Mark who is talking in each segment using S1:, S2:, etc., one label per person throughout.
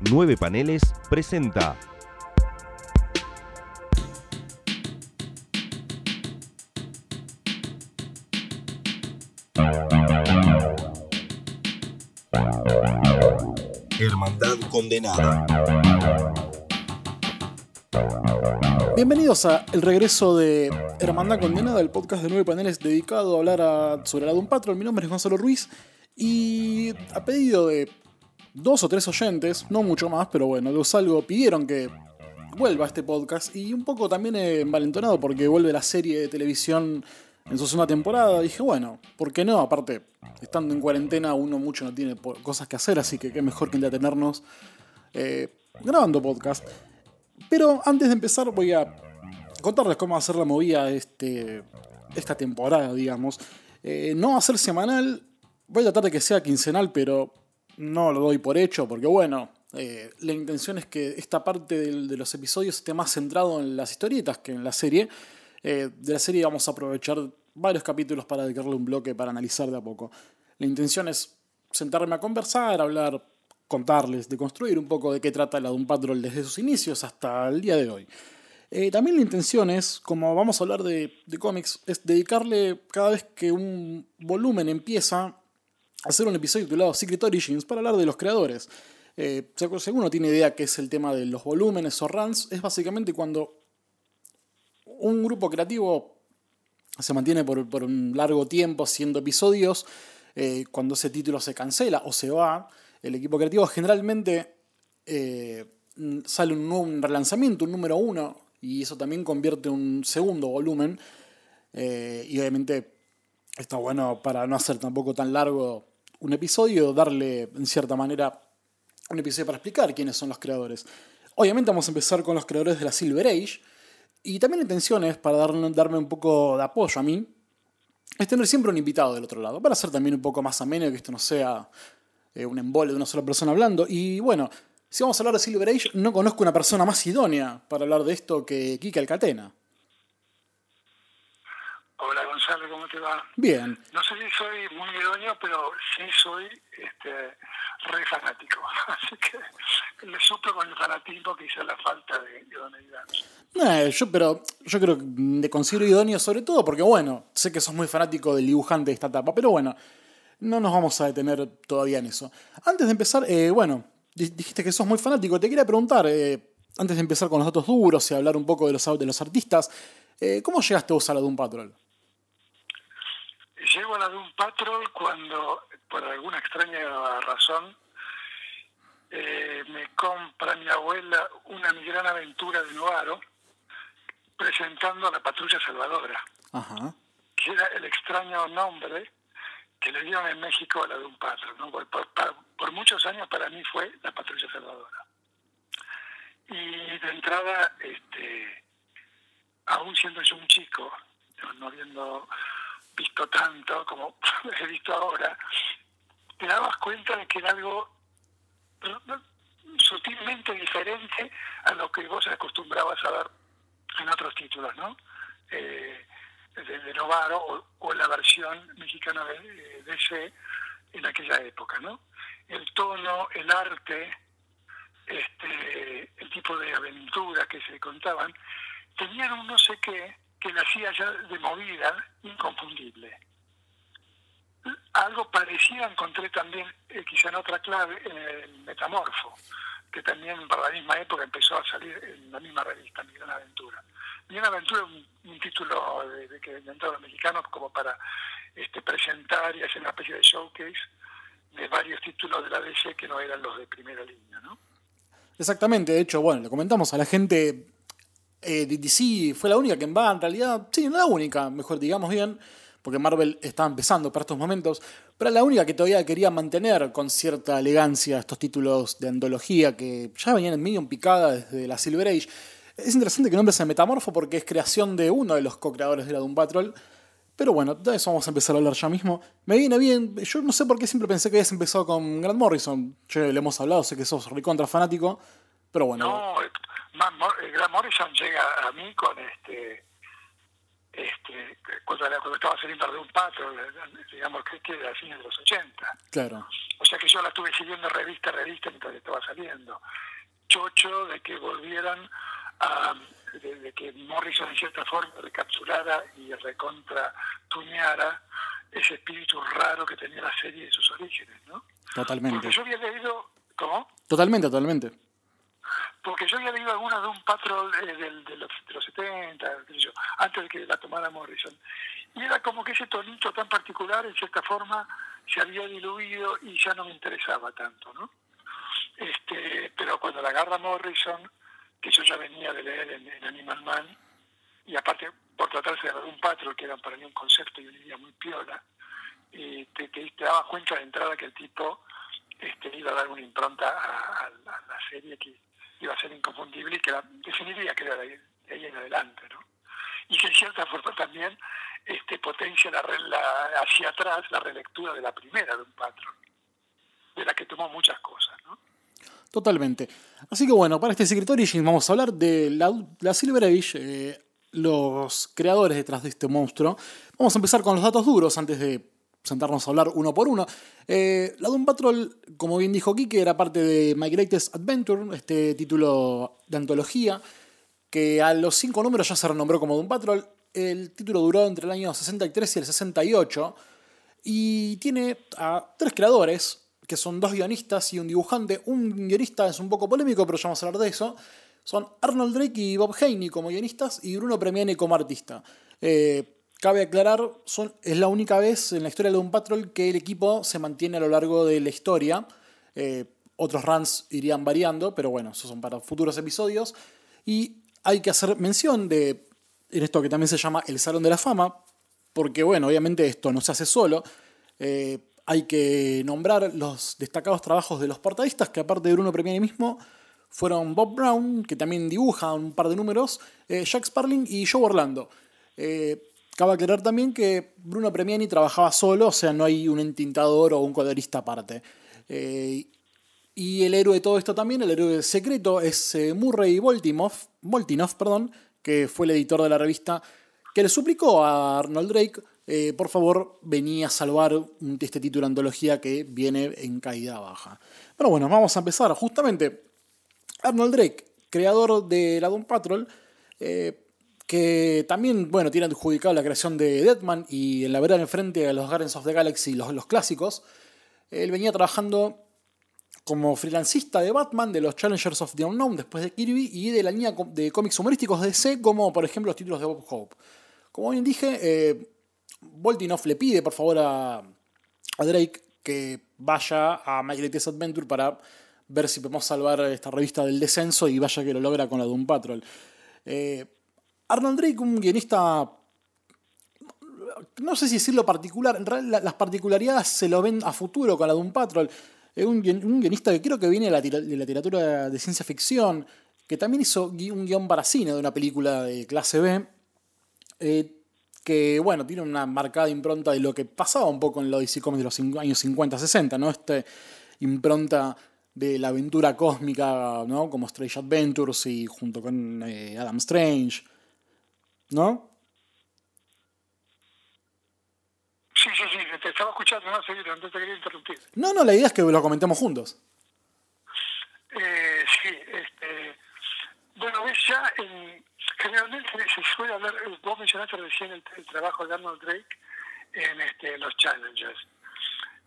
S1: Nueve Paneles presenta. Hermandad Condenada.
S2: Bienvenidos a el regreso de Hermandad Condenada, el podcast de nueve paneles dedicado a hablar a- sobre la Doom Patrol. Mi nombre es Gonzalo Ruiz y a pedido de dos o tres oyentes, no mucho más, pero bueno, los algo pidieron que vuelva este podcast y un poco también eh, envalentonado porque vuelve la serie de televisión en su segunda temporada. Dije, bueno, ¿por qué no? Aparte, estando en cuarentena uno mucho no tiene cosas que hacer, así que qué mejor que entretenernos eh, grabando podcast. Pero antes de empezar voy a contarles cómo va a ser la movida este, esta temporada, digamos. Eh, no va a ser semanal, voy a tratar de que sea quincenal, pero no lo doy por hecho, porque bueno, eh, la intención es que esta parte de los episodios esté más centrado en las historietas que en la serie. Eh, de la serie vamos a aprovechar varios capítulos para dedicarle un bloque para analizar de a poco. La intención es sentarme a conversar, hablar, contarles, de construir un poco de qué trata la Doom Patrol desde sus inicios hasta el día de hoy. Eh, también la intención es, como vamos a hablar de, de cómics, es dedicarle cada vez que un volumen empieza hacer un episodio titulado Secret Origins para hablar de los creadores. Eh, si alguno tiene idea qué es el tema de los volúmenes o runs, es básicamente cuando un grupo creativo se mantiene por, un largo tiempo haciendo episodios, eh, cuando ese título se cancela o se va, el equipo creativo generalmente eh, sale un, un relanzamiento, un número uno, y eso también convierte un segundo volumen. eh, y obviamente está bueno para no hacer tampoco tan largo un episodio, darle en cierta manera un episodio para explicar quiénes son los creadores. Obviamente vamos a empezar con los creadores de la Silver Age. Y también la intención es, para darle- darme un poco de apoyo a mí, es tener siempre un invitado del otro lado, para hacer también un poco más ameno, que esto no sea eh, un embole de una sola persona hablando. Y bueno, si vamos a hablar de Silver Age, no conozco una persona más idónea para hablar de esto que Kika Alcatena.
S3: Gonzalo, ¿cómo te va?
S2: Bien,
S3: No sé si soy muy idóneo, pero sí soy este, re fanático. Así que le suplo con el fanatismo quizá la falta de idoneidad.
S2: Eh, yo, pero yo creo que te considero idóneo sobre todo porque, bueno, sé que sos muy fanático del dibujante de esta etapa, pero bueno, no nos vamos a detener todavía en eso. Antes de empezar, eh, bueno, di- dijiste que sos muy fanático, te quería preguntar, eh, antes de empezar con los datos duros y hablar un poco de los, de los artistas, eh, ¿cómo llegaste vos a la Doom Patrol?
S3: Llego a la Doom Patrol cuando, por alguna extraña razón, eh, me compra mi abuela una mi gran aventura de Novaro presentando a la Patrulla Salvadora.
S2: Ajá.
S3: que era el extraño nombre que le dieron en México a la de un patrón. ¿no? Por, por- por- por muchos años para mí fue la patrulla salvadora. Y de entrada, este, aún siendo yo un chico, no, no habiendo visto tanto como he visto ahora, te dabas cuenta de que era algo sutilmente diferente a lo que vos acostumbrabas a ver en otros títulos, ¿no? Eh, de, Novaro o, la versión mexicana de, de DC en aquella época, ¿no? El tono, el arte, este, el tipo de aventuras que se contaban, tenían un no sé qué que la hacía ya de movida inconfundible. Algo parecido encontré también, eh, quizá en otra clave, en el Metamorfo, que también para la misma época empezó a salir en la misma revista, Mi Gran Aventura. Mi Gran Aventura es un, título de que inventaron los mexicanos como para este, presentar y hacer una especie de showcase de varios títulos de la DC que no eran los de primera línea, ¿no?
S2: Exactamente, de hecho, bueno, le comentamos a la gente, eh, fue la única que en va, en realidad, sí, no la única, mejor digamos bien, porque Marvel estaba empezando para estos momentos, pero la única que todavía quería mantener con cierta elegancia estos títulos de antología que ya venían en medio en picada desde la Silver Age. Es interesante que el nombre sea Metamorfo porque es creación de uno de los co-creadores de la Doom Patrol. Pero bueno, de eso vamos a empezar a hablar ya mismo. Me viene bien, yo no sé por qué siempre pensé que habías empezado con Grant Morrison. Ya le hemos hablado, sé que sos recontra fanático, pero bueno.
S3: No, Mor- eh, Grant Morrison llega a mí con este este, cuando, cuando estaba saliendo de un patrón, digamos que, que era a fines de los 80.
S2: Claro.
S3: O sea que yo la estuve siguiendo revista a revista mientras estaba saliendo. Chocho de que volvieran a. de, que Morrison en cierta forma recaptulara y recontra tuñara ese espíritu raro que tenía la serie de sus orígenes, ¿no?
S2: Totalmente.
S3: Porque yo había leído. ¿Cómo?
S2: Totalmente, totalmente.
S3: Porque yo había leído algunas de un patrón de, los, de los 70, yo, antes de que la tomara Morrison. Y era como que ese tonito tan particular, en cierta forma, se había diluido y ya no me interesaba tanto, ¿no? Este, pero cuando la agarra Morrison, que yo ya venía de leer en, Animal Man, y aparte por tratarse de un patrón, que era para mí un concepto y una idea muy piola, y te, te, dabas cuenta de entrada que el tipo este, iba a dar una impronta a, la serie que iba a ser inconfundible y que la definiría que era de ahí, en adelante, ¿no? Y que en cierta forma también este, potencia la, hacia atrás la relectura de la primera de un patrón, de la que tomó muchas cosas, ¿no?
S2: Totalmente. Así que bueno, para este Secret Origins vamos a hablar de la, la Silver Age, eh, los creadores detrás de este monstruo. Vamos a empezar con los datos duros antes de sentarnos a hablar uno por uno. Eh, la Doom Patrol, como bien dijo Kike, era parte de My Greatest Adventure, este título de antología, que a los cinco números ya se renombró como Doom Patrol. El título duró entre el año 63 y el 68 y tiene a tres creadores, que son dos guionistas y un dibujante. Un guionista es un poco polémico, pero ya vamos a hablar de eso. Son Arnold Drake y Bob Haney como guionistas y Bruno Premiani como artista. Eh, Cabe aclarar, es la única vez en la historia de un Patrol que el equipo se mantiene a lo largo de la historia. Eh, otros runs irían variando, pero bueno, esos son para futuros episodios. Y hay que hacer mención de en esto que también se llama el Salón de la Fama, porque bueno, obviamente esto no se hace solo. Eh, hay que nombrar los destacados trabajos de los portadistas, que aparte de Bruno Premiani mismo, fueron Bob Brown, que también dibuja un par de números, eh, Jack Sparling y Joe Orlando. Cabe aclarar también que Bruno Premiani trabajaba solo, o sea, no hay un entintador o un colorista aparte. Eh, y el héroe de todo esto también, el héroe secreto, es eh, Murray Voltinoff, perdón, que fue el editor de la revista, que le suplicó a Arnold Drake, eh, por favor, venía a salvar este título de antología que viene en caída baja. Pero bueno, vamos a empezar. Justamente, Arnold Drake, creador de la Doom Patrol, que también, bueno, tiene adjudicado la creación de Deadman y en la verdad enfrente a los Guardians of the Galaxy, los, los clásicos. Él venía trabajando como freelancista de Batman, de los Challengers of the Unknown después de Kirby y de la línea de cómics humorísticos de DC, como por ejemplo los títulos de Bob Hope. Como bien dije, eh, Voltinoff le pide por favor a, Drake que vaya a My Greatest Adventure para ver si podemos salvar esta revista del descenso y vaya que lo logra con la Doom Patrol. Eh, Arnold Drake, un guionista, no sé si decirlo particular, en realidad las particularidades se lo ven a futuro con la de un Patrol. Es un, guionista que creo que viene de la, literatura de ciencia ficción, que también hizo un guion para cine de una película de clase B, eh, que bueno, tiene una marcada impronta de lo que pasaba un poco en la DC Comics de los años 50-60, ¿no? Este impronta de la aventura cósmica, ¿no? Como Strange Adventures y junto con eh, Adam Strange. ¿No?
S3: Sí, sí, sí, te estaba escuchando, no, seguir, no te quería interrumpir.
S2: No, no, la idea es que lo comentemos juntos.
S3: Eh, sí, este, bueno, ves ya, generalmente se suele hablar, vos mencionaste recién el, trabajo de Arnold Drake en este, los Challengers.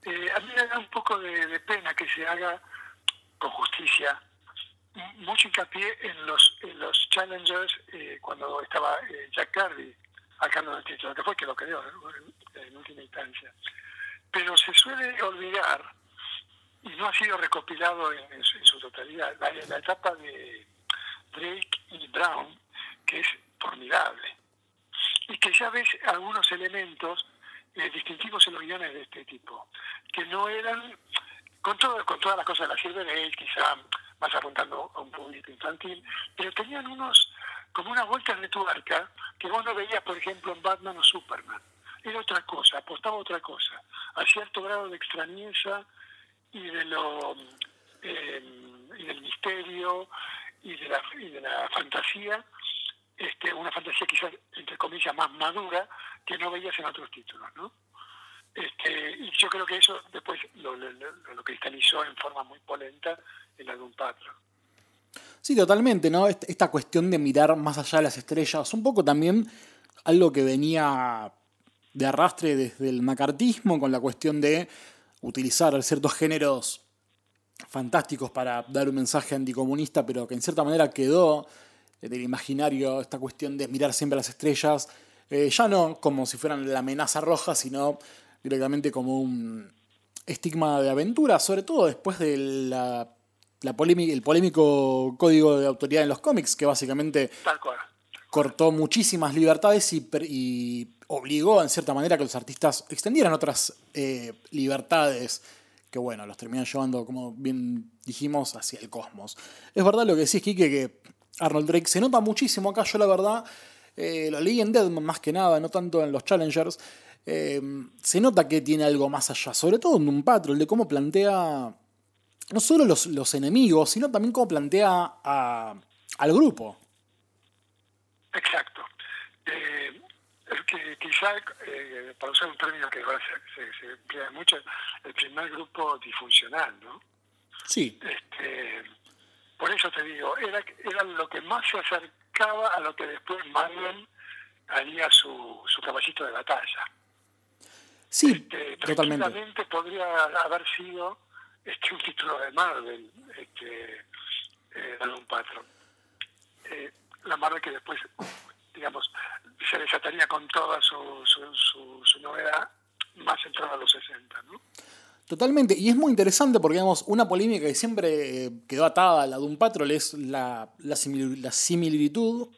S3: Eh, a mí me da un poco de pena que se haga con justicia mucho hincapié en los, en los challengers eh, cuando estaba eh, Jack al cargo del título, que fue que lo creó en última instancia. Pero se suele olvidar, y no ha sido recopilado en, su, totalidad, la, etapa de Drake y Brown, que es formidable. Y que ya ves algunos elementos eh, distintivos en los guiones de este tipo, que no eran, con, todo, con todas las cosas de la Silver Age, quizá más apuntando a un público infantil, pero tenían unos, como unas vueltas de tuerca que vos no veías, por ejemplo, en Batman o Superman. Era otra cosa, apostaba otra cosa, a cierto grado de extrañeza y de lo eh, y del misterio y de la, y de la fantasía este, una fantasía quizás, entre comillas, más madura que no veías en otros títulos, ¿no? Este, yo creo que eso después lo, lo, cristalizó en forma muy polenta en la Doom Patrol.
S2: Sí, totalmente, ¿no? Esta cuestión de mirar más allá de las estrellas, un poco también algo que venía de arrastre desde el macartismo con la cuestión de utilizar ciertos géneros fantásticos para dar un mensaje anticomunista, pero que en cierta manera quedó del imaginario esta cuestión de mirar siempre las estrellas, eh, ya no como si fueran la amenaza roja, sino directamente como un estigma de aventura, sobre todo después de la, la el polémico código de autoridad en los cómics, que básicamente cortó muchísimas libertades y, obligó en cierta manera que los artistas extendieran otras eh, libertades que bueno, los terminan llevando, como bien dijimos, hacia el cosmos. Es verdad lo que decís, Kike, que Arnold Drake se nota muchísimo acá, yo la verdad, eh, lo leí en Deadman más que nada, no tanto en los Challengers, eh, se nota que tiene algo más allá, sobre todo en un patrol, de cómo plantea no solo los, enemigos, sino también cómo plantea al grupo.
S3: Exacto. Eh, que quizá, eh, para usar un término que ahora se, emplea mucho, el primer grupo disfuncional, ¿no?
S2: Sí.
S3: Este, por eso te digo, era, era lo que más se acercaba a lo que después Marvel haría su, su caballito de batalla.
S2: Sí, este,
S3: totalmente. podría haber sido este, un título de Marvel, este, eh, un patrón. Eh, la Marvel que después digamos, se desataría con toda su, su, novedad más entrada a los 60, ¿no?
S2: Totalmente, y es muy interesante porque digamos, una polémica que siempre eh, quedó atada a la de un Patrol es la, la, similitud,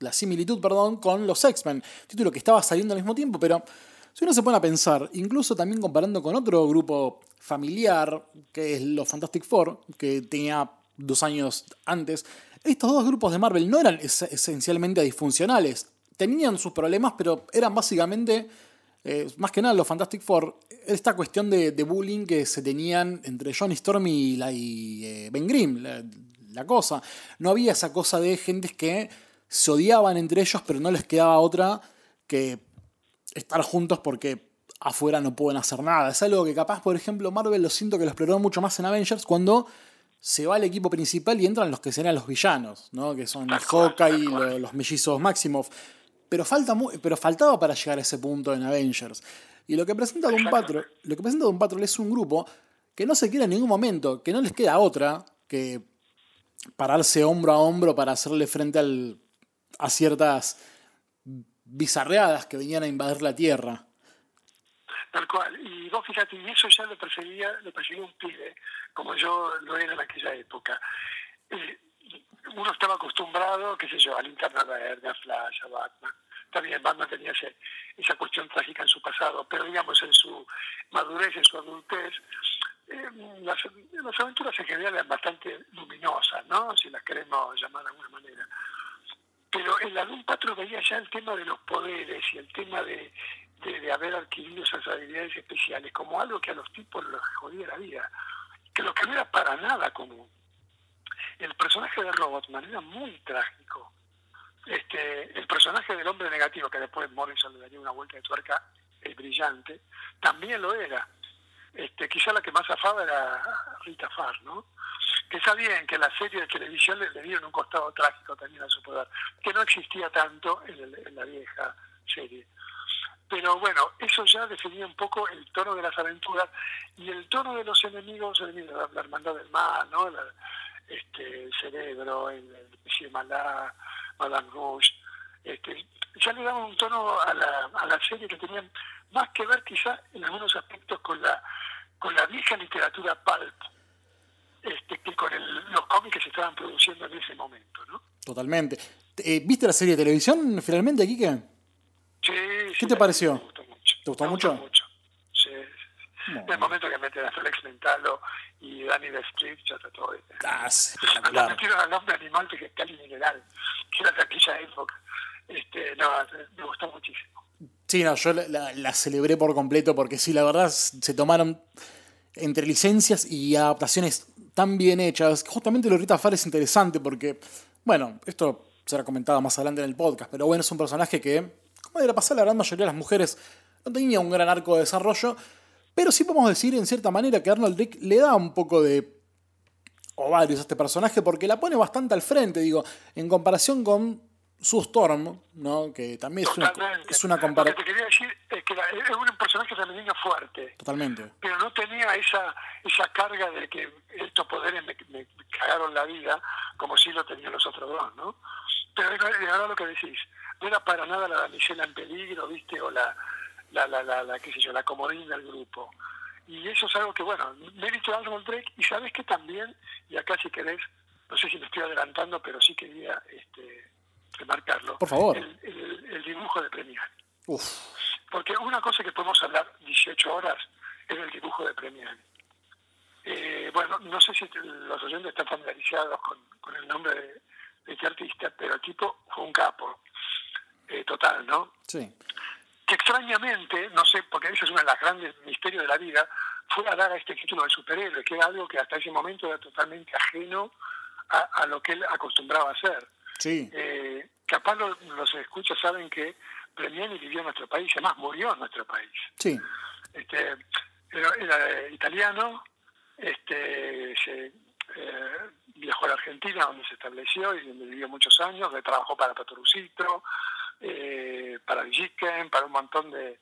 S2: la similitud perdón, con los X-Men, título que estaba saliendo al mismo tiempo, pero si uno se pone a pensar, incluso también comparando con otro grupo familiar, que es los Fantastic Four, que tenía dos años antes, estos dos grupos de Marvel no eran esencialmente disfuncionales. Tenían sus problemas, pero eran básicamente, eh, más que nada los Fantastic Four, esta cuestión de, bullying que se tenían entre Johnny Storm y, la, eh, Ben Grimm, la, cosa. No había esa cosa de gentes que se odiaban entre ellos, pero no les quedaba otra que estar juntos porque afuera no pueden hacer nada. Es algo que capaz, por ejemplo, Marvel lo siento que lo exploró mucho más en Avengers cuando se va al equipo principal y entran los que serán los villanos, ¿no? que son Hawkeye y los, mellizos Maximoff. Pero, falta pero faltaba para llegar a ese punto en Avengers. Y lo que presenta Don Patrol, lo que presenta Don Patrol es un grupo que no se quiere en ningún momento, que no les queda otra que pararse hombro a hombro para hacerle frente al, a ciertas bizarreadas que venían a invadir la Tierra.
S3: Tal cual. Y vos fíjate, y eso ya lo perseguía, lo perseguía un pibe, como yo lo era en aquella época. Eh, uno estaba acostumbrado, qué sé yo, a Linterna Verde, a Flash, a Batman. También Batman tenía esa cuestión trágica en su pasado, pero digamos en su madurez, en su adultez, eh, las, las, aventuras en general eran bastante luminosas, ¿no? Si las queremos llamar de alguna manera. Pero en la Doom Patro veía ya el tema de los poderes y el tema de, de, haber adquirido esas habilidades especiales como algo que a los tipos les jodía la vida, que lo que no era para nada común. El personaje de Robotman era muy trágico. Este, el personaje del hombre negativo, que después Morrison le daría una vuelta de tuerca el brillante, también lo era. Este, quizá la que más afaba era Rita Farr, ¿no? Que sabían que la serie de televisión le, dieron un costado trágico también a su poder, que no existía tanto en la vieja serie. Pero bueno, eso ya definía un poco el tono de las aventuras y el tono de los enemigos, la, la hermandad del mal, ¿no? este, el cerebro, el, el Malá, Madame Rouge, este, ya le daban un tono a la, a la serie que tenían más que ver quizá en algunos aspectos con la, con la vieja literatura pulp, este, que con los cómics que se estaban produciendo en ese momento, ¿no?
S2: Totalmente. Eh, ¿Viste la serie de televisión finalmente, Kike?
S3: Sí,
S2: ¿Qué te pareció?
S3: Me gustó mucho.
S2: ¿Te gustó mucho?
S3: mucho. Sí, sí. El momento que meten a Félix Mentalo y Danny de Street ya está todo.
S2: Ah, espectacular.
S3: metieron al hombre animal que es Cali Mineral, que era de aquella época. Este, no, me gustó muchísimo.
S2: Sí, no, yo la, la, celebré por completo porque sí, la verdad se tomaron entre licencias y adaptaciones tan bien hechas. Justamente lo Rita Farr es interesante porque, bueno, esto será comentada más adelante en el podcast. Pero bueno, es un personaje que, como debería pasar la gran mayoría de las mujeres, no tenía un gran arco de desarrollo. Pero sí podemos decir en cierta manera que Arnold Rick le da un poco de ovarios a este personaje porque la pone bastante al frente, digo, en comparación con su Storm, ¿no? que también es una, es una
S3: Lo que
S2: comparación.
S3: te quería decir es que la- es un personaje femenino fuerte,
S2: Totalmente.
S3: pero no tenía esa esa carga de que estos poderes me, me cagaron la vida, como sí lo tenían los otros dos, ¿no? Pero es verdad lo que decís, no era para nada la damisela en peligro, ¿viste? O la, la, la, la, la, qué sé yo, la comodín del grupo. Y eso es algo que, bueno, mérito de Arnold Drake, y sabes que también, y acá si querés, no sé si me estoy adelantando, pero sí quería este, remarcarlo.
S2: Por favor.
S3: El, el- el dibujo de Premiani. Porque una cosa que podemos hablar 18 horas es el dibujo de Premiani. Eh, bueno, no sé si los oyentes están familiarizados con, con el nombre de, de este artista, pero el tipo fue un capo, eh, total, ¿no?
S2: sí.
S3: Que extrañamente, no sé, porque ese es uno de los grandes misterios de la vida, fue a dar a este título de superhéroe, que era algo que hasta ese momento era totalmente ajeno a, a lo que él acostumbraba a hacer.
S2: Sí.
S3: Eh, capaz los, los escuchas saben que Premiani vivió en nuestro país, además murió en nuestro país.
S2: Sí.
S3: Este, era, era italiano, este, se, eh, viajó a la Argentina donde se estableció y donde vivió muchos años, donde trabajó para Patorucito, eh, para Villiquen, para un montón de...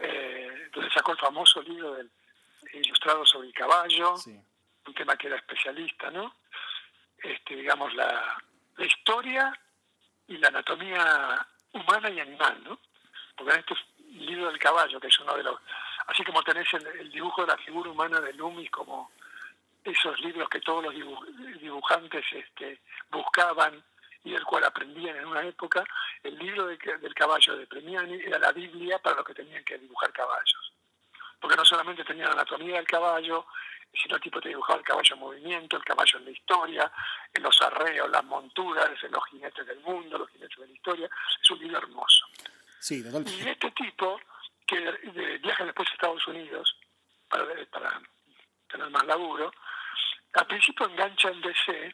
S3: Eh, donde sacó el famoso libro del ilustrado sobre el caballo,
S2: Sí.
S3: un tema que era especialista, ¿no? Este, digamos, la, la historia y la anatomía humana y animal, ¿no? Porque en este libro del caballo, que es uno de los... Así como tenés el, dibujo de la figura humana de Loomis, como esos libros que todos los dibu- dibujantes este, buscaban y del cual aprendían en una época, el libro de del caballo de Premiani era la Biblia para los que tenían que dibujar caballos porque no solamente tenía la anatomía del caballo, sino el tipo te dibujaba el caballo en movimiento, el caballo en la historia, en los arreos, las monturas, en los jinetes del mundo, los jinetes de la historia. Es un libro hermoso.
S2: Sí.
S3: Y este tipo, que viaja después a Estados Unidos para, para tener más laburo, al principio engancha en DC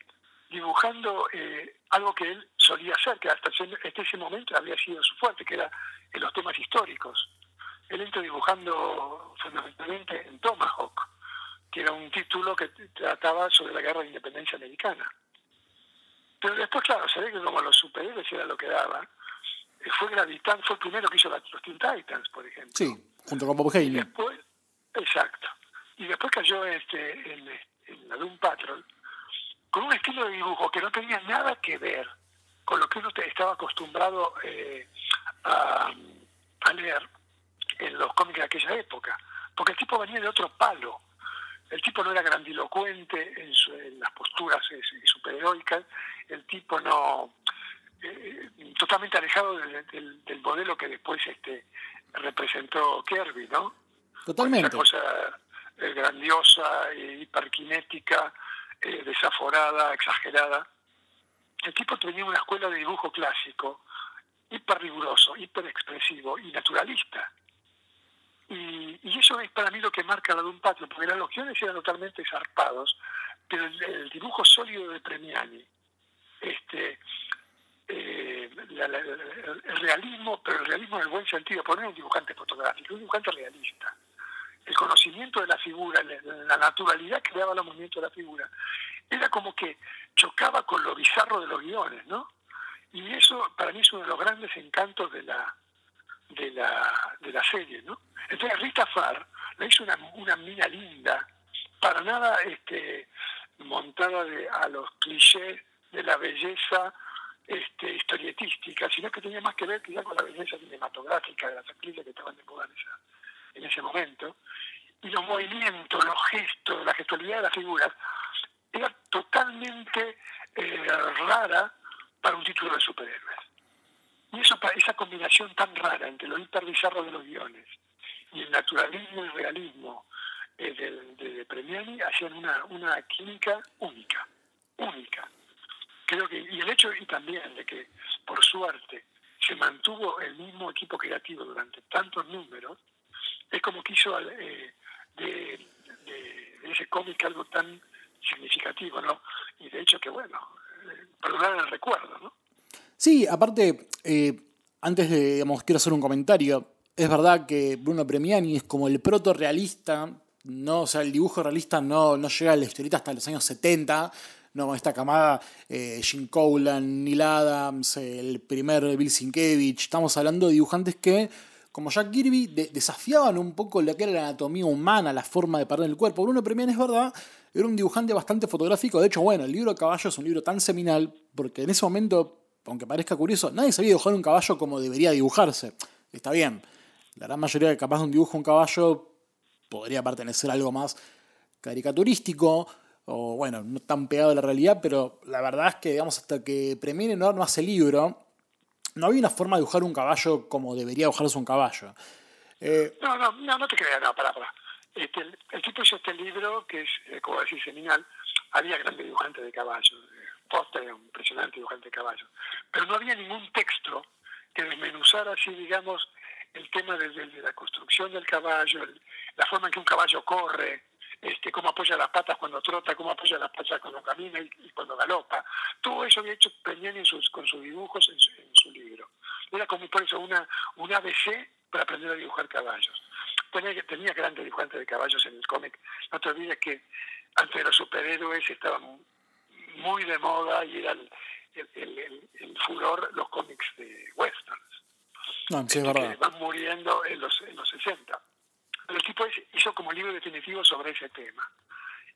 S3: dibujando eh, algo que él solía hacer, que hasta ese, ese momento había sido su fuerte, que era en los temas históricos. Él entró dibujando fundamentalmente en Tomahawk, que era un título que trataba sobre la guerra de independencia americana. Pero después, claro, se ve que como los superhéroes era lo que daba, eh, fue gravitando, fue el primero que hizo los Teen Titans, por ejemplo.
S2: Sí, junto con Bob Haley.
S3: después, exacto. Y después cayó este, en, en la Doom Patrol con un estilo de dibujo que no tenía nada que ver con lo que uno estaba acostumbrado eh, a, a leer en los cómics de aquella época. Porque el tipo venía de otro palo. El tipo no era grandilocuente en, su- en las posturas superheroicas. El tipo no. eh, totalmente alejado del, del- del modelo que después este representó Kirby, ¿no?
S2: Totalmente.
S3: Esa cosa eh, grandiosa, eh, hiperkinética, eh, desaforada, exagerada. El tipo tenía una escuela de dibujo clásico, hiper riguroso, hiper expresivo y naturalista. Y, eso es para mí lo que marca la de un patio, porque los guiones eran totalmente zarpados, pero el, el dibujo sólido de Premiani, este, eh, el realismo, pero el realismo en el buen sentido, poner un dibujante fotográfico, un dibujante realista. El conocimiento de la figura, la, naturalidad que daba al movimiento de la figura, era como que chocaba con lo bizarro de los guiones, ¿no? Y eso para mí es uno de los grandes encantos de la de la, de la serie, ¿no? Entonces Rita Farr le hizo una, una mina linda, para nada este, montada de, a los clichés de la belleza este, historietística, sino que tenía más que ver quizá con la belleza cinematográfica de las actrices que estaban de moda en ese momento. Y los movimientos, los gestos, la gestualidad de las figuras, era totalmente eh, rara para un título de superhéroes. Y eso, esa combinación tan rara entre lo hiperbizarro de los guiones y el naturalismo y realismo eh, de, de, Premiani hacían una, una química única, única. Creo que, y el hecho y también de que, por suerte, se mantuvo el mismo equipo creativo durante tantos números, es como que hizo eh, de ese cómic algo tan significativo, ¿no? Y de hecho que, bueno, eh, perdonar el recuerdo, ¿no?
S2: Sí, aparte, eh, antes de, digamos, quiero hacer un comentario. Es verdad que Bruno Premiani es como el proto realista, ¿no? O sea, el dibujo realista no, no llega a la historieta hasta los años 70, ¿no? Esta camada, eh, Jim Cowland, Neil Adams, el primer Bill Sienkiewicz. Estamos hablando de dibujantes que, como Jack Kirby, de- desafiaban un poco lo que era la anatomía humana, la forma de perder el cuerpo. Bruno Premiani es verdad, era un dibujante bastante fotográfico. De hecho, bueno, el libro Caballo es un libro tan seminal, porque en ese momento, aunque parezca curioso, nadie sabía dibujar un caballo como debería dibujarse. Está bien. La gran mayoría de capaz de un dibujo un caballo podría pertenecer a algo más caricaturístico o bueno, no tan pegado a la realidad, pero la verdad es que digamos hasta que Premiere no, hace libro, no había una forma de dibujar un caballo como debería dibujarse un caballo. Eh,
S3: No, no, no, no te creas, no, pará, pará. Este, el, tipo hizo este libro que es, eh, como decir, seminal. Había grandes dibujantes de caballos. Un impresionante dibujante de caballos. Pero no había ningún texto que desmenuzara así, digamos, el tema de, de- de la construcción del caballo, el- la forma en que un caballo corre, este, cómo apoya las patas cuando trota, cómo apoya las patas cuando camina y, y cuando galopa. Todo eso había hecho Peñani en sus, con sus dibujos en su, en su libro. Era como por eso una, un ABC para aprender a dibujar caballos. Tenía, tenía grandes dibujantes de caballos en el cómic. No te olvides que antes de los superhéroes estaban muy de moda y era el, el, el- el- el furor los cómics de westerns
S2: no, sí, es
S3: que van muriendo en los, en los 60. Pero el tipo hizo como libro definitivo sobre ese tema.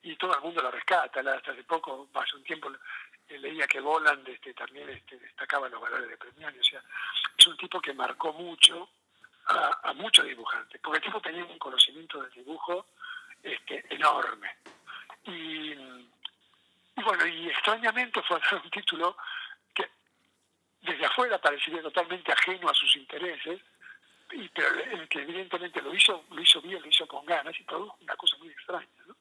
S3: Y todo el mundo lo rescata. Hasta hace poco, hace un tiempo, eh, leía que Boland este, también este, destacaba los valores de Premiani. O sea, es un tipo que marcó mucho a, a muchos dibujantes. Porque el tipo tenía un conocimiento del dibujo este, enorme. Y, y bueno, y extrañamente fue un título que desde afuera parecería totalmente ajeno a sus intereses, y, pero el que evidentemente lo hizo, lo hizo bien, lo hizo con ganas y produjo una cosa muy extraña. ¿no?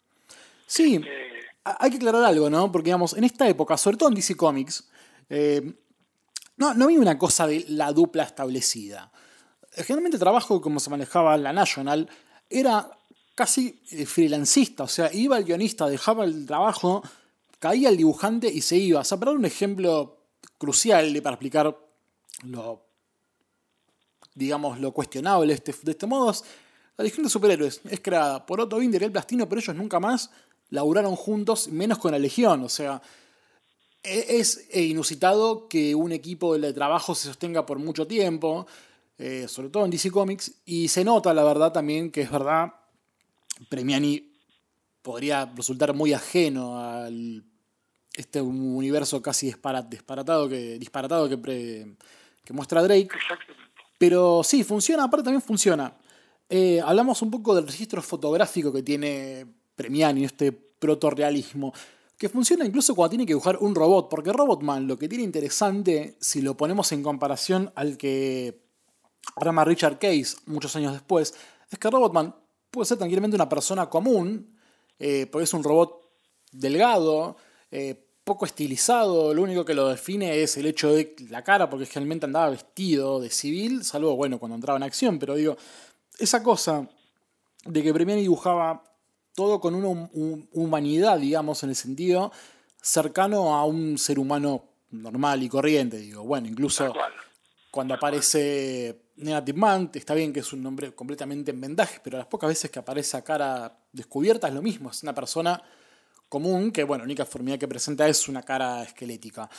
S2: Sí,
S3: Eh,
S2: ha- hay que aclarar algo, ¿no? Porque, digamos, en esta época, sobre todo en DC Comics, eh, no, no había una cosa de la dupla establecida. Generalmente el trabajo, como se manejaba en la National, era casi eh, freelancista, o sea, iba el guionista, dejaba el trabajo, caía el dibujante y se iba. O sea, para dar un ejemplo crucial para explicar lo, digamos, lo cuestionable este, de este modo la Legión de Superhéroes. Es creada por Otto Binder y el Plastino, pero ellos nunca más laburaron juntos, menos con la Legión. O sea, e- es eh, inusitado que un equipo de trabajo se sostenga por mucho tiempo, eh, sobre todo en DC Comics, y se nota, la verdad, también que es verdad, Premiani podría resultar muy ajeno al este universo casi dispara- disparatado que, disparatado que, pre- que muestra Drake.
S3: exactamente.
S2: Pero sí, funciona, aparte también funciona. Eh, hablamos un poco del registro fotográfico que tiene Premiani, este protorrealismo, que funciona incluso cuando tiene que dibujar un robot, porque Robotman lo que tiene interesante, si lo ponemos en comparación al que rama Richard Case muchos años después, es que Robotman puede ser tranquilamente una persona común, eh, porque es un robot delgado, eh, poco estilizado, lo único que lo define es el hecho de la cara, porque generalmente andaba vestido de civil, salvo, bueno, cuando entraba en acción, pero digo, esa cosa de que Premiani dibujaba todo con una hum- hum- humanidad, digamos, en el sentido cercano a un ser humano normal y corriente, digo, bueno, incluso cuando aparece Negative Man, está bien que es un nombre completamente en vendaje, pero las pocas veces que aparece a cara descubierta es lo mismo, es una persona común que, bueno, la única formalidad que presenta es una cara esquelética.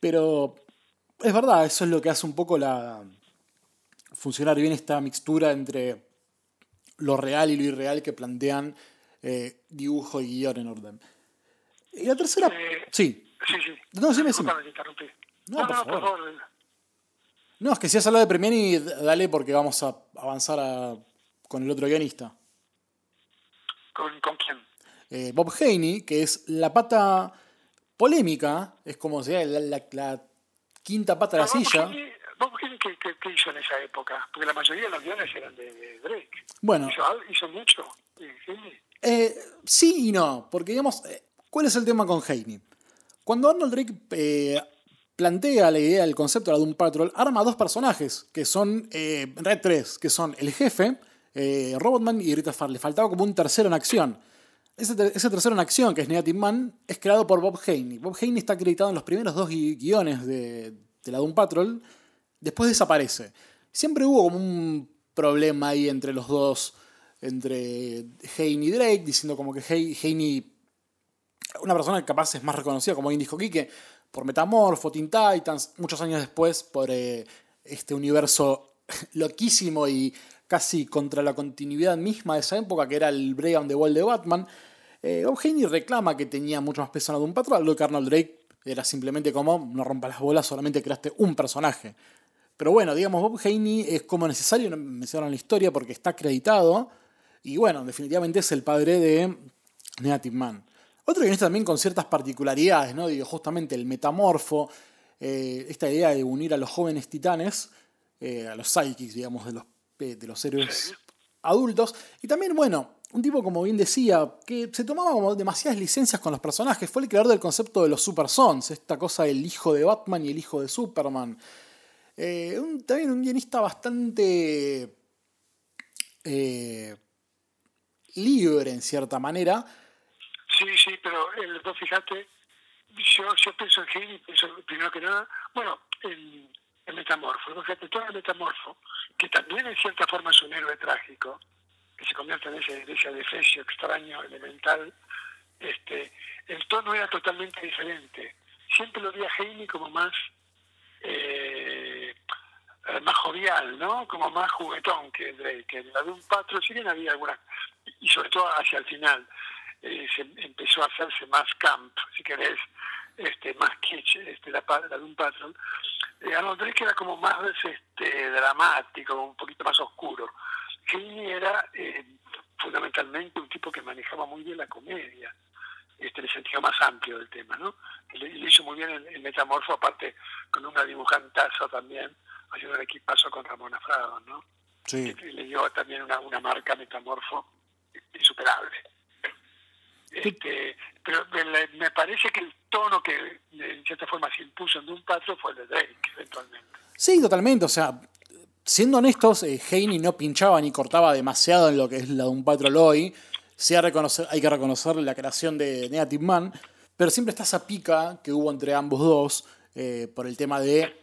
S2: Pero es verdad, eso es lo que hace un poco la funcionar bien esta mixtura entre lo real y lo irreal que plantean eh, dibujo y guion en orden. Y la tercera...
S3: Eh,
S2: Sí.
S3: Sí, sí.
S2: No.
S3: Disculpame, te interrumpí.
S2: No, por favor. No, es que si has hablado de Premiani, dale porque vamos a avanzar a- con el otro guionista.
S3: ¿Con, ¿Con quién?
S2: Eh, Bob Haney, que es la pata polémica, es como sea la, la- la quinta pata de la
S3: Ah, Bob
S2: silla.
S3: Bob Haney, ¿qué, qué, qué hizo en esa época? Porque la mayoría de los guiones eran de, de Drake.
S2: Bueno,
S3: ¿Hizo, hizo mucho? Sí, sí.
S2: eh, sí y no, porque digamos, eh, ¿cuál es el tema con Haney? Cuando Arnold Drake eh, plantea la idea del concepto de la Doom Patrol, arma dos personajes, que son, eh, en realidad tres, que son el jefe, eh, Robotman y Rita Farley. Faltaba como un tercero en acción. Ese, ter- tercero en acción, que es Negative Man, es creado por Bob Haney. Bob Haney está acreditado en los primeros dos gui- guiones de, de la Doom Patrol, después desaparece. Siempre hubo como un problema ahí entre los dos, entre Haney y Drake, diciendo como que Haney, una persona que capaz es más reconocida, como dijo Kike, por Metamorpho, Teen Titans, muchos años después por eh, este universo loquísimo y casi contra la continuidad misma de esa época, que era el Break on the Wall de Batman. Eh, Haney reclama que tenía mucho más peso en Doom Patrol, lo que Arnold Drake era simplemente como no rompa las bolas, solamente creaste un personaje. Pero bueno, digamos, Bob Haney es como necesario mencionar la historia porque está acreditado. Y bueno, definitivamente es el padre de Native Man. Otro guionista también con ciertas particularidades, ¿no? Digo, justamente el metamorfo, eh, esta idea de unir a los jóvenes titanes, eh, a los psychics, digamos, de los, de los héroes adultos. Y también, bueno, un tipo, como bien decía, que se tomaba como demasiadas licencias con los personajes. Fue el creador del concepto de los Super Sons, esta cosa del hijo de Batman y el hijo de Superman. Eh, también un guionista bastante libre en cierta manera
S3: pero el, vos fíjate, yo, yo pienso en Gil pienso primero que nada, bueno, en, el Metamorfo, fíjate, todo el Metamorfo, que también en cierta forma es un héroe trágico, que se convierte en ese, ese adefesio extraño, elemental, este, el tono era totalmente diferente. Siempre lo vi a Heine como más eh, más jovial, ¿no? Como más juguetón que Drake. La de un patro, si bien había alguna, y sobre todo hacia el final, eh, se empezó a hacerse más camp, si querés, este, más kitsch, este, la, la de un patrón. Eh, Arnold Drake era como más este, dramático, un poquito más oscuro. Kenny era eh, fundamentalmente un tipo que manejaba muy bien la comedia, este, el sentido más amplio del tema, ¿no? Le, le hizo muy bien el, metamorfo, aparte con una dibujantaza también, haciendo un equipazo con Ramona Frado, ¿no? Sí. le dio también una, una marca metamorfo insuperable. Este, pero me parece que el tono que en cierta forma se impuso en Doom Patrol fue el de Drake, eventualmente.
S2: Sí, totalmente. O sea, siendo honestos, eh, no pinchaba ni cortaba demasiado en lo que es la Doom Patrol hoy. Sí hay, reconocer, hay que reconocer la creación de Negative Man, pero siempre está esa pica que hubo entre ambos dos eh, por el tema de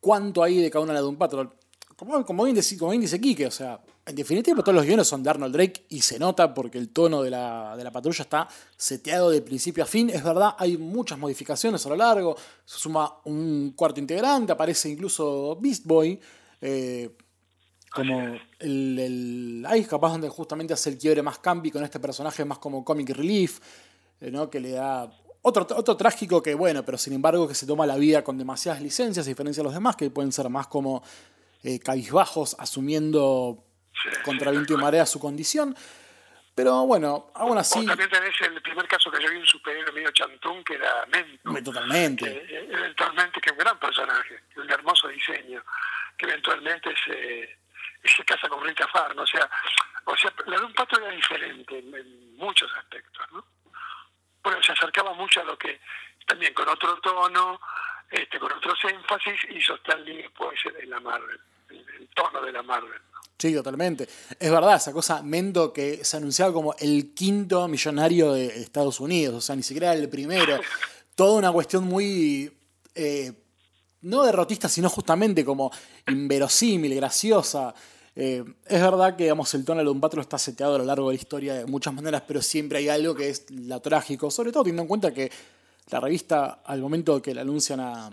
S2: cuánto hay de cada una de la Doom Patrol. Como, como, bien dice, como bien dice Kike, o sea, en definitiva, todos los guiones son de Arnold Drake y se nota porque el tono de la, patrulla está seteado de principio a fin. Es verdad, hay muchas modificaciones a lo largo. Se suma un cuarto integrante, aparece incluso Beast Boy. Eh, como el, el ahí capaz donde justamente hace el quiebre más campi con este personaje más como comic relief, eh, que le da otro, otro trágico que bueno, pero sin embargo que se toma la vida con demasiadas licencias, a diferencia de los demás, que pueden ser más como eh, cabizbajos, asumiendo contra viento y marea su condición. Pero bueno, aún así.
S3: también tenés el primer caso que yo vi un superhéroe medio chantún que era Mento.
S2: Totalmente.
S3: Que, eventualmente, que es un gran personaje, un hermoso diseño, que eventualmente se, se casa con Rita Farno. O sea, o sea, la de un pato era diferente en, muchos aspectos, ¿no? Bueno, se acercaba mucho a lo que también con otro tono, este, con otros énfasis, hizo Stanley puede ser en la Marvel, el tono de la Marvel.
S2: Sí, totalmente. Es verdad, esa cosa Mendo que se anunciaba como el quinto millonario de Estados Unidos, o sea, ni siquiera el primero. Toda una cuestión muy. Eh, no derrotista, sino justamente como inverosímil, graciosa. Eh, es verdad que digamos, el tono de un patro está seteado a lo largo de la historia de muchas maneras, pero siempre hay algo que es lo trágico, sobre todo teniendo en cuenta que la revista, al momento que la anuncian a,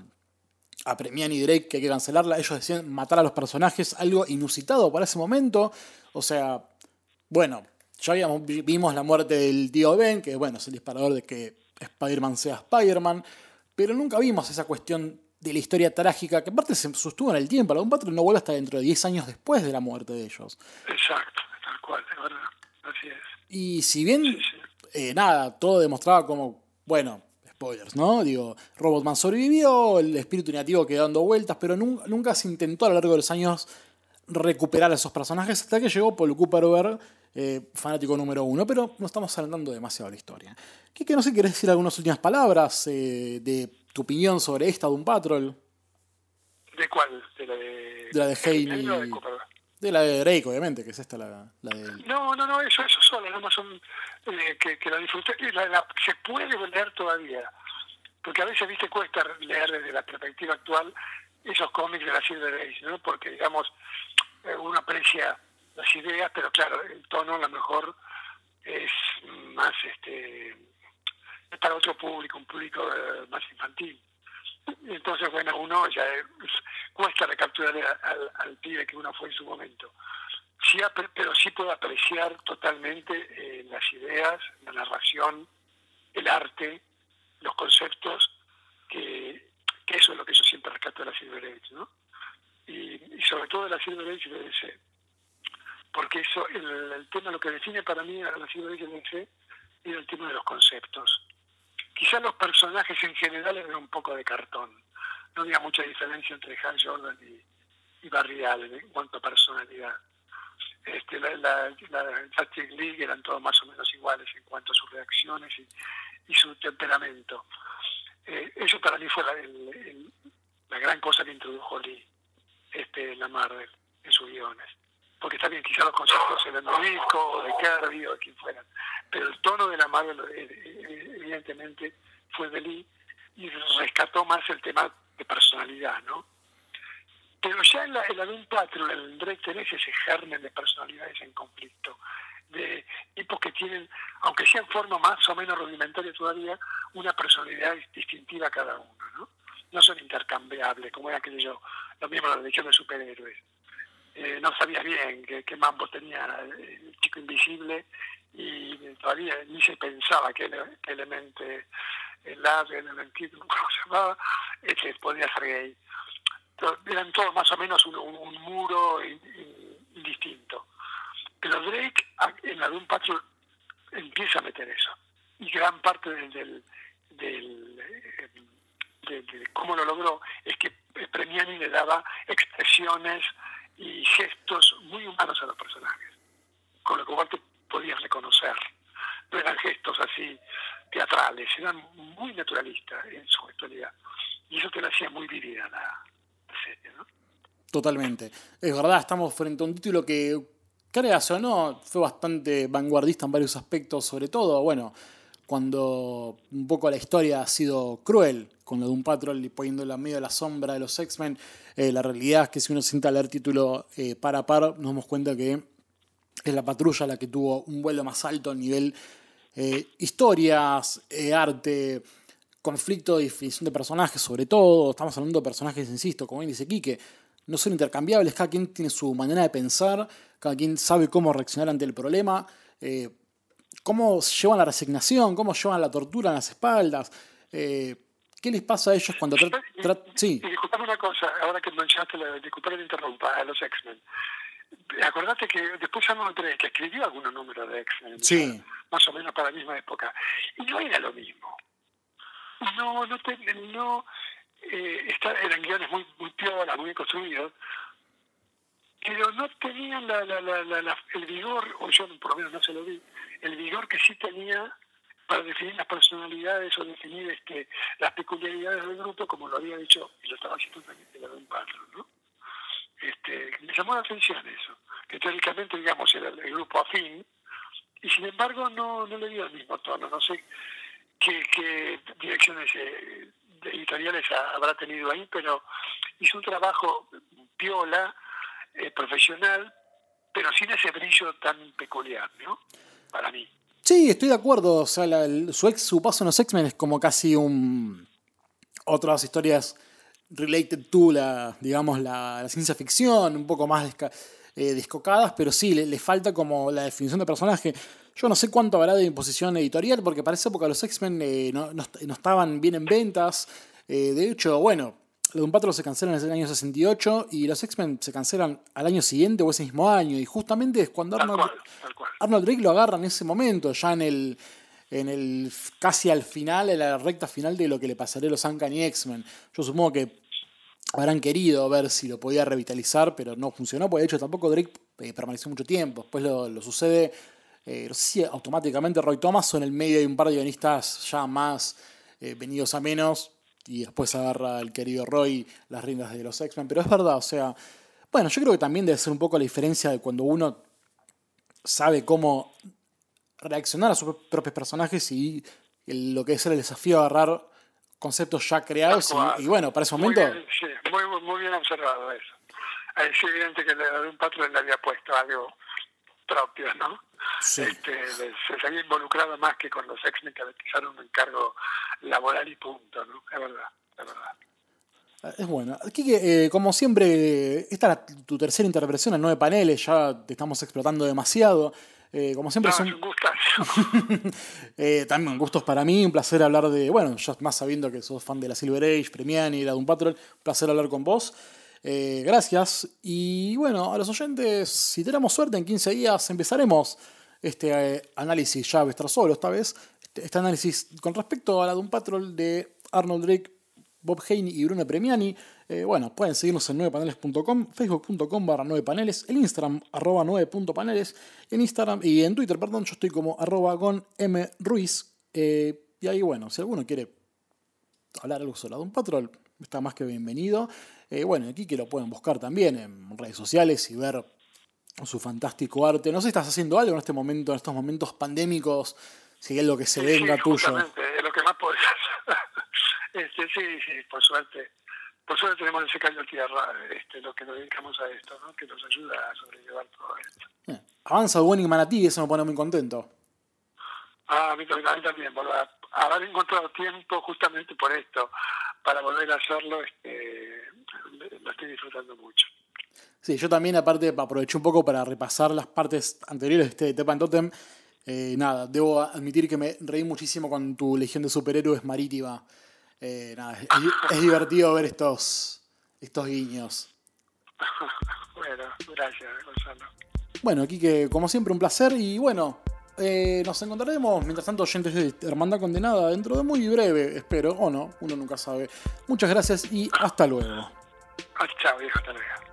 S2: a Premian y Drake que hay que cancelarla. Ellos decían matar a los personajes, algo inusitado para ese momento. O sea, bueno, ya habíamos, vimos la muerte del tío Ben, que bueno, es el disparador de que Spider-Man sea Spider-Man, pero nunca vimos esa cuestión de la historia trágica, que aparte se sostuvo en el tiempo. La un no vuelve hasta dentro de 10 años después de la muerte de ellos.
S3: Exacto, tal cual, de verdad. Así es.
S2: Y si bien, eh, nada, todo demostraba como, bueno, spoilers, ¿no? Digo, Robotman sobrevivió, el espíritu negativo quedó dando vueltas, pero nunca, se intentó a lo largo de los años recuperar a esos personajes hasta que llegó Paul Cooper, eh, fanático número uno, pero no estamos adelantando demasiado la historia. ¿Qué no sé, ¿querés decir algunas últimas palabras eh, de tu opinión sobre esta Doom Patrol?
S3: ¿De cuál? ¿De la de, de,
S2: la de Haney? De la de Drake, obviamente, que es esta la, la de...
S3: No, no, no, eso, eso solo, no son eh, que, que, la disfruté. La, se puede leer todavía, porque a veces, viste, cuesta leer desde la perspectiva actual esos cómics de la Silver Age, ¿no? Porque, digamos, eh, uno aprecia las ideas, pero claro, el tono a lo mejor es más, este, es para otro público, un público eh, más infantil. Entonces, bueno, uno ya cuesta recapturar al, al pibe que uno fue en su momento. Sí, pero sí puedo apreciar totalmente eh, las ideas, la narración, el arte, los conceptos, que, eso es lo que yo siempre rescato de la Silver Age, ¿no? Y, sobre todo de la Silver Age de DC. Porque eso, el, tema, lo que define para mí a la Silver Age de DC es el tema de los conceptos. Quizás los personajes en general eran un poco de cartón. No había mucha diferencia entre Hal Jordan y, y Barry Allen en cuanto a personalidad este, la, la, Justice League eran todos más o menos iguales en cuanto a sus reacciones y, su temperamento. Eh, eso para mí fue la, gran cosa que introdujo Lee este, en la Marvel, en sus guiones. Porque bien, quizás los conceptos eran de Disco o de Kirby o de quien fueran, pero el tono de la Marvel eh, eh, evidentemente fue de Lee y rescató más el tema de personalidad, ¿no? Pero ya en la, en la Doom Patrol, en Drake tenés ese germen de personalidades en conflicto, de tipos que tienen, aunque sea en forma más o menos rudimentaria todavía, una personalidad distintiva cada uno, ¿no? No son intercambiables, como era aquello, lo mismo la legión de superhéroes. Eh, no sabía bien qué, mambo tenía el chico invisible y todavía ni se pensaba que, que Elemente, el ave, el Elementit, ¿cómo se llamaba? Ese podía ser gay eran todos más o menos un, muro indistinto. Pero Drake en la Doom Patrol empieza a meter eso. Y gran parte del, del, eh, de, cómo lo logró es que Premiani le daba expresiones y gestos muy humanos a los personajes, con lo cual te podías reconocer. No eran gestos así teatrales, eran muy naturalistas en su gestualidad. Y eso te lo hacía muy vivida la,
S2: Totalmente. Es verdad, estamos frente a un título que, creas o no, fue bastante vanguardista en varios aspectos, sobre todo, bueno, cuando un poco la historia ha sido cruel con lo de un patrol y poniéndola en medio de la sombra de los X-Men, eh, la realidad es que si uno sienta leer título eh, par a par, nos damos cuenta que es la patrulla la que tuvo un vuelo más alto a nivel eh, historias, arte, conflicto de definición de personajes, sobre todo, estamos hablando de personajes, insisto, como bien dice Quique, no son intercambiables, cada quien tiene su manera de pensar, cada quien sabe cómo reaccionar ante el problema, eh, cómo llevan la resignación, cómo llevan la tortura en las espaldas. Eh, ¿Qué les pasa a ellos cuando
S3: tratan... Sí. Y, disculpame una cosa, ahora que mencionaste, la, disculpame que interrumpa, a los X-Men. Acordate que después Arnold Drake que escribió algunos números de X-Men,
S2: sí.
S3: Más o menos para la misma época, y no era lo mismo no, no, no eh, eran guiones muy, muy piola, muy construidos, pero no tenían la, la, la, el vigor, o yo por lo menos no se lo vi, el vigor que sí tenía para definir las personalidades o definir este, las peculiaridades del grupo, como lo había dicho y lo estaba haciendo también un Patron, ¿no? Este, me llamó la atención eso, que teóricamente, digamos, era el, grupo afín, y sin embargo no, no le dio el mismo tono, no sé qué, direcciones eh, editoriales habrá tenido ahí, pero hizo un trabajo piola, eh, profesional, pero sin ese brillo tan peculiar, ¿no? Para mí.
S2: Sí, estoy de acuerdo. O sea, su, su paso en los X-Men es como casi un. Otras historias related to la, digamos, la, ciencia ficción, un poco más eh, descocadas, pero sí, le, le, falta como la definición de personaje. Yo no sé cuánto habrá de imposición editorial, porque para esa época los X-Men eh, no, estaban bien en ventas. Eh, de hecho, bueno, los un Patrol se cancelan en el año 68 y los X-Men se cancelan al año siguiente o ese mismo año. Y justamente es cuando Arnold, Arnold Drake lo agarra en ese momento, ya en el, en el casi al final, en la recta final de lo que le pasaría a los Uncanny X-Men. Yo supongo que habrán querido ver si lo podía revitalizar, pero no funcionó, porque de hecho tampoco Drake eh, permaneció mucho tiempo. Después lo, sucede eh, si automáticamente Roy Thomas o en el medio hay un par de guionistas ya más eh, venidos a menos y después agarra el querido Roy las riendas de los X-Men, pero es verdad, o sea, bueno, yo creo que también debe ser un poco la diferencia de cuando uno sabe cómo reaccionar a sus propios personajes y lo que es el desafío de agarrar conceptos ya creados y, y bueno, para ese
S3: Muy
S2: momento...
S3: bien, sí, muy, muy bien observado eso. Es evidente que un patrón le había puesto algo propio, ¿no?
S2: Sí.
S3: Este, se había involucrado más que con los que quizás un encargo laboral y punto, ¿no? Es verdad, es verdad.
S2: Es bueno. Quique, eh, como siempre, esta es tu tercera interpretación en nueve paneles, ya te estamos explotando demasiado. Eh, como siempre,
S3: No,
S2: son
S3: es un gustazo.
S2: eh, también gustos para mí, un placer hablar de, bueno, ya más sabiendo que sos fan de la Silver Age, Premiani, la Doom Patrol, un placer hablar con vos. Eh, gracias. Y bueno, a los oyentes, si tenemos suerte, en 15 días empezaremos este análisis, ya estar solo esta vez, este, este análisis con respecto a la Doom Patrol de Arnold Drake, Bob Haney y Bruno Premiani. Eh, bueno, pueden seguirnos en 9paneles.com, facebook.com barra 9paneles, el Instagram arroba 9.paneles, en Instagram y en Twitter, perdón, yo estoy como arroba gon m ruiz. Eh, y ahí, bueno, si alguno quiere hablar algo sobre Doom Patrol, está más que bienvenido. Eh, bueno, aquí que lo pueden buscar también en redes sociales y ver su fantástico arte. No sé si estás haciendo algo en este momento, en estos momentos pandémicos, si hay algo que se
S3: Sí,
S2: venga
S3: sí,
S2: tuyo.
S3: es lo que más podés hacer. Este, sí, sí, por suerte. Por suerte tenemos ese a tierra, este, lo que nos dedicamos a esto, ¿no? que nos ayuda a sobrellevar todo esto.
S2: Eh, Avanza Buen y Manatí, eso me pone muy contento.
S3: Ah, a mí, también- a mí también, a, haber encontrado tiempo justamente por esto, para volver a hacerlo, este, lo estoy disfrutando mucho.
S2: Sí, yo también aparte aproveché un poco para repasar las partes anteriores de este Tepan Totem. Eh, nada, debo admitir que me reí muchísimo con tu Legión de Superhéroes marítima. Eh, nada, es, es divertido ver estos, estos guiños.
S3: bueno, gracias, Gonzalo.
S2: Bueno, Kike, como siempre, un placer y bueno, eh, nos encontraremos, mientras tanto, oyentes de Hermandad Condenada dentro de muy breve, espero, o no, uno nunca sabe. Muchas gracias y hasta luego.
S3: Chao, viejo, hasta luego.